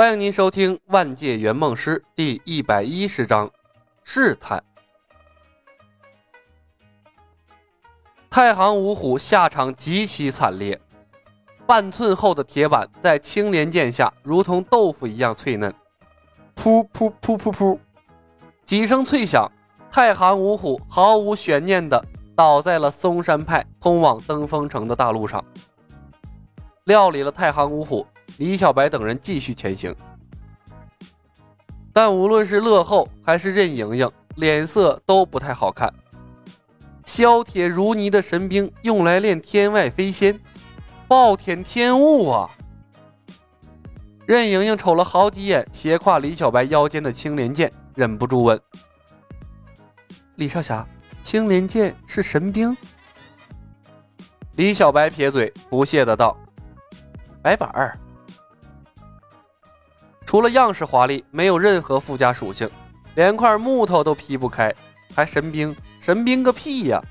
欢迎您收听《万界圆梦师》第一百一十章试探。太行五虎下场极其惨烈，半寸厚的铁板在青莲剑下如同豆腐一样脆嫩。噗噗噗噗噗，几声脆响，太行五虎毫无悬念地倒在了嵩山派通往登封城的大路上。料理了太行五虎。李小白等人继续前行，但无论是乐后还是任盈盈，脸色都不太好看。削铁如泥的神兵用来练天外飞仙，暴殄天物啊！任盈盈瞅了好几眼斜挎李小白腰间的青莲剑，忍不住问：“李少侠，青莲剑是神兵？”李小白撇嘴，不屑的道：“白板儿。”除了样式华丽，没有任何附加属性，连块木头都劈不开，还神兵？神兵个屁呀！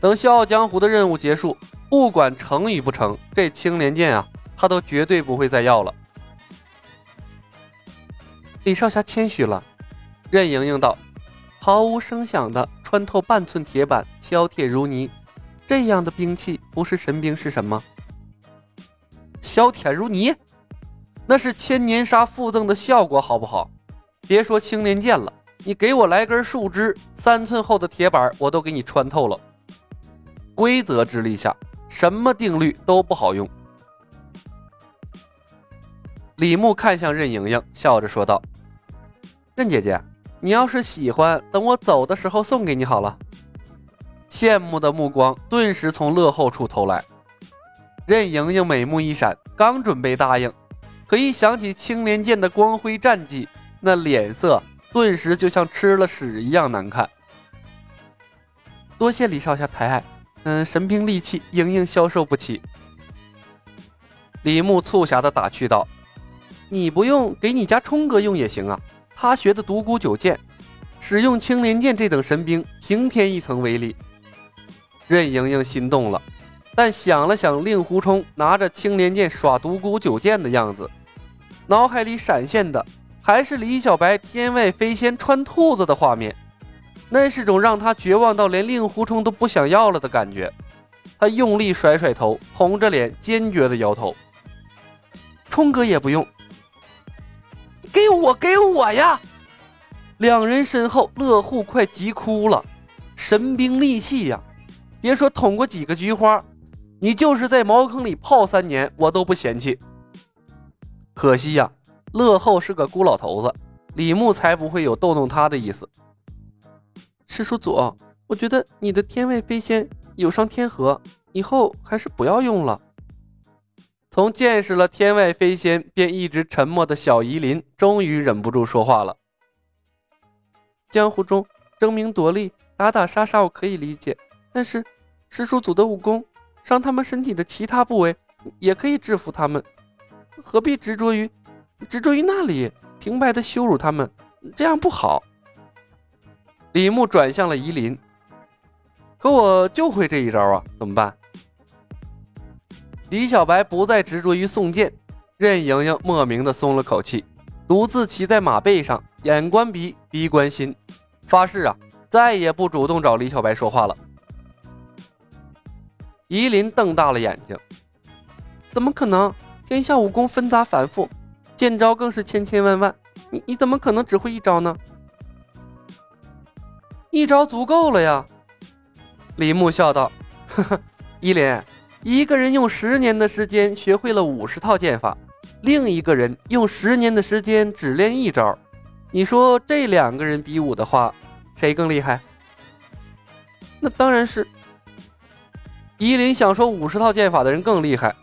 等笑傲江湖的任务结束，不管成与不成，这青莲剑啊，他都绝对不会再要了。李少侠谦虚了，任盈盈道：“毫无声响的穿透半寸铁板，削铁如泥，这样的兵器不是神兵是什么？削铁如泥。”那是千年杀附赠的效果，好不好？别说青莲剑了，你给我来根树枝，三寸厚的铁板，我都给你穿透了。规则之力下，什么定律都不好用。李牧看向任盈盈，笑着说道：“任姐姐，你要是喜欢，等我走的时候送给你好了。”羡慕的目光顿时从乐后处投来。任盈盈美目一闪，刚准备答应。可一想起青莲剑的光辉战绩，那脸色顿时就像吃了屎一样难看。多谢李少侠抬爱，嗯，神兵利器，莹莹消受不起。李牧促狭的打趣道：“你不用，给你家冲哥用也行啊。他学的独孤九剑，使用青莲剑这等神兵，平添一层威力。”任盈盈心动了。但想了想，令狐冲拿着青莲剑耍独孤九剑的样子，脑海里闪现的还是李小白天外飞仙穿兔子的画面，那是种让他绝望到连令狐冲都不想要了的感觉。他用力甩甩头，红着脸坚决的摇头：“冲哥也不用，给我给我呀！”两人身后，乐户快急哭了：“神兵利器呀，别说捅过几个菊花。”你就是在茅坑里泡三年，我都不嫌弃。可惜呀，乐后是个孤老头子，李牧才不会有逗弄他的意思。师叔祖，我觉得你的天外飞仙有伤天和，以后还是不要用了。从见识了天外飞仙便一直沉默的小夷林，终于忍不住说话了。江湖中争名夺利、打打杀杀，我可以理解，但是师叔祖的武功。伤他们身体的其他部位也可以制服他们，何必执着于执着于那里，平白的羞辱他们，这样不好。李牧转向了夷林，可我就会这一招啊，怎么办？李小白不再执着于送剑，任盈盈莫名的松了口气，独自骑在马背上，眼观鼻，鼻观心，发誓啊，再也不主动找李小白说话了。夷林瞪大了眼睛，怎么可能？天下武功纷杂繁复，剑招更是千千万万，你你怎么可能只会一招呢？一招足够了呀！李牧笑道：“呵呵，依林，一个人用十年的时间学会了五十套剑法，另一个人用十年的时间只练一招，你说这两个人比武的话，谁更厉害？那当然是。”依林想说五十套剑法的人更厉害，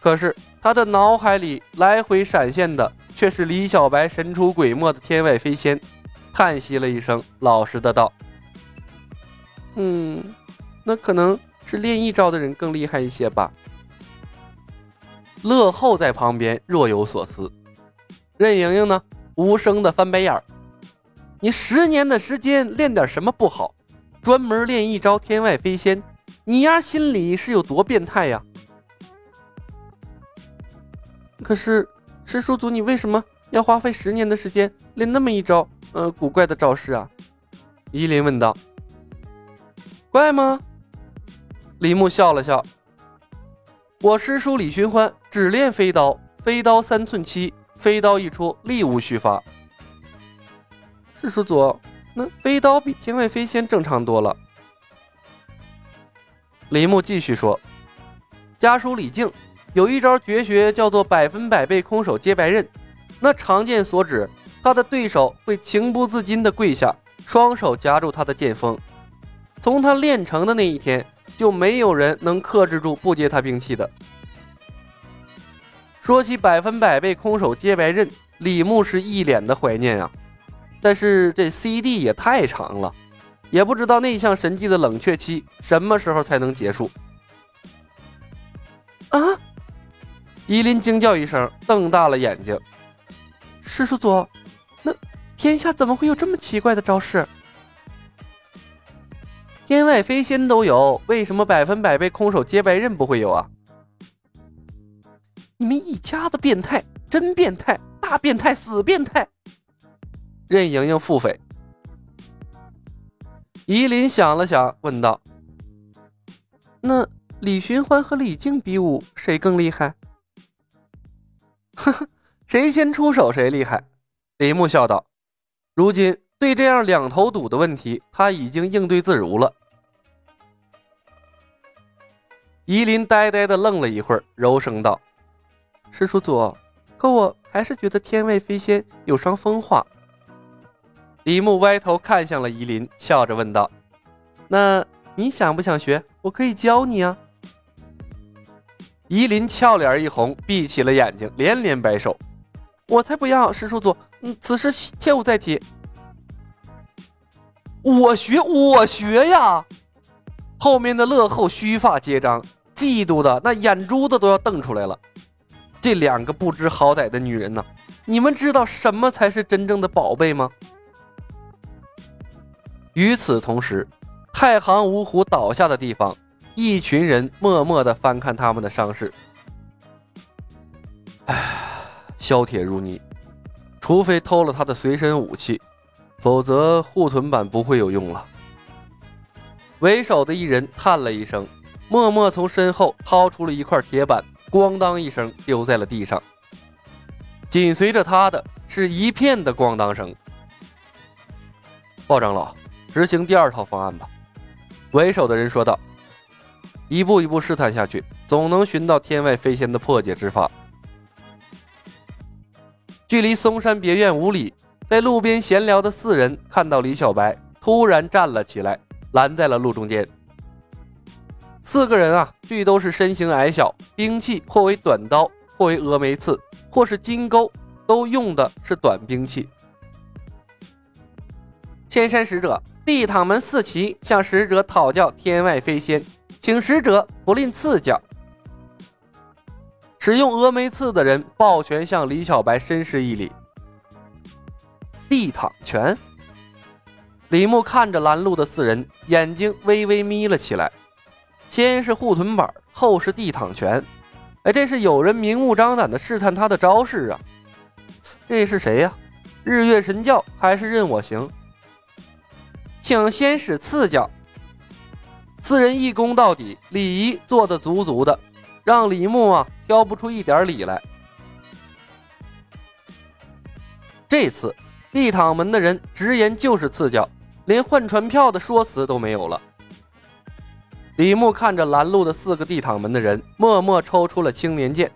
可是他的脑海里来回闪现的却是李小白神出鬼没的天外飞仙，叹息了一声，老实的道：“嗯，那可能是练一招的人更厉害一些吧。”乐后在旁边若有所思，任盈盈呢，无声的翻白眼儿：“你十年的时间练点什么不好，专门练一招天外飞仙。”你丫心里是有多变态呀？可是师叔祖，你为什么要花费十年的时间练那么一招，呃，古怪的招式啊？夷林问道。怪吗？李牧笑了笑。我师叔李寻欢只练飞刀，飞刀三寸七，飞刀一出，力无虚发。师叔祖，那飞刀比天外飞仙正常多了。李牧继续说：“家属李靖有一招绝学，叫做百分百背空手接白刃。那长剑所指，他的对手会情不自禁地跪下，双手夹住他的剑锋。”从他练成的那一天，就没有人能克制住不接他兵器的。说起百分百被空手接白刃，李牧是一脸的怀念啊。但是这 CD 也太长了，也不知道那项神技的冷却期什么时候才能结束。啊！伊林惊叫一声，瞪大了眼睛。师叔祖，那天下怎么会有这么奇怪的招式？天外飞仙都有，为什么百分百被空手接白刃不会有啊？你们一家子变态，真变态，大变态，死变态！任盈盈腹诽。夷林想了想，问道：“那李寻欢和李靖比武，谁更厉害？”呵呵，谁先出手谁厉害。李牧笑道：“如今。”对这样两头堵的问题，他已经应对自如了。夷林呆呆的愣了一会儿，柔声道：“师叔祖，可我还是觉得天外飞仙有伤风化。”李牧歪头看向了夷林，笑着问道：“那你想不想学？我可以教你啊。”夷林俏脸一红，闭起了眼睛，连连摆手：“我才不要！师叔祖，嗯，此事切勿再提。”我学我学呀！后面的乐后须发皆张，嫉妒的那眼珠子都要瞪出来了。这两个不知好歹的女人呢？你们知道什么才是真正的宝贝吗？与此同时，太行五虎倒下的地方，一群人默默的翻看他们的伤势。唉，削铁如泥，除非偷了他的随身武器。否则护臀板不会有用了。为首的一人叹了一声，默默从身后掏出了一块铁板，咣当一声丢在了地上。紧随着他的是一片的咣当声。鲍长老，执行第二套方案吧。为首的人说道：“一步一步试探下去，总能寻到天外飞仙的破解之法。”距离嵩山别院五里。在路边闲聊的四人看到李小白突然站了起来，拦在了路中间。四个人啊，俱都是身形矮小，兵器或为短刀，或为峨眉刺，或是金钩，都用的是短兵器。千山使者，地躺门四骑向使者讨教天外飞仙，请使者不吝赐教。使用峨眉刺的人抱拳向李小白深施一礼。地躺拳，李牧看着拦路的四人，眼睛微微眯了起来。先是护臀板，后是地躺拳，哎，这是有人明目张胆的试探他的招式啊！这是谁呀？日月神教还是任我行？请先使赐教。四人一攻到底，礼仪做得足足的，让李牧啊挑不出一点理来。这次。地躺门的人直言就是赐教，连换船票的说辞都没有了。李牧看着拦路的四个地躺门的人，默默抽出了青莲剑。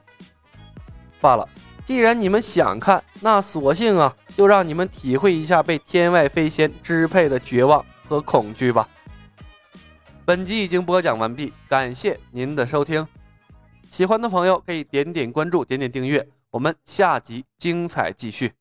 罢了，既然你们想看，那索性啊，就让你们体会一下被天外飞仙支配的绝望和恐惧吧。本集已经播讲完毕，感谢您的收听。喜欢的朋友可以点点关注，点点订阅，我们下集精彩继续。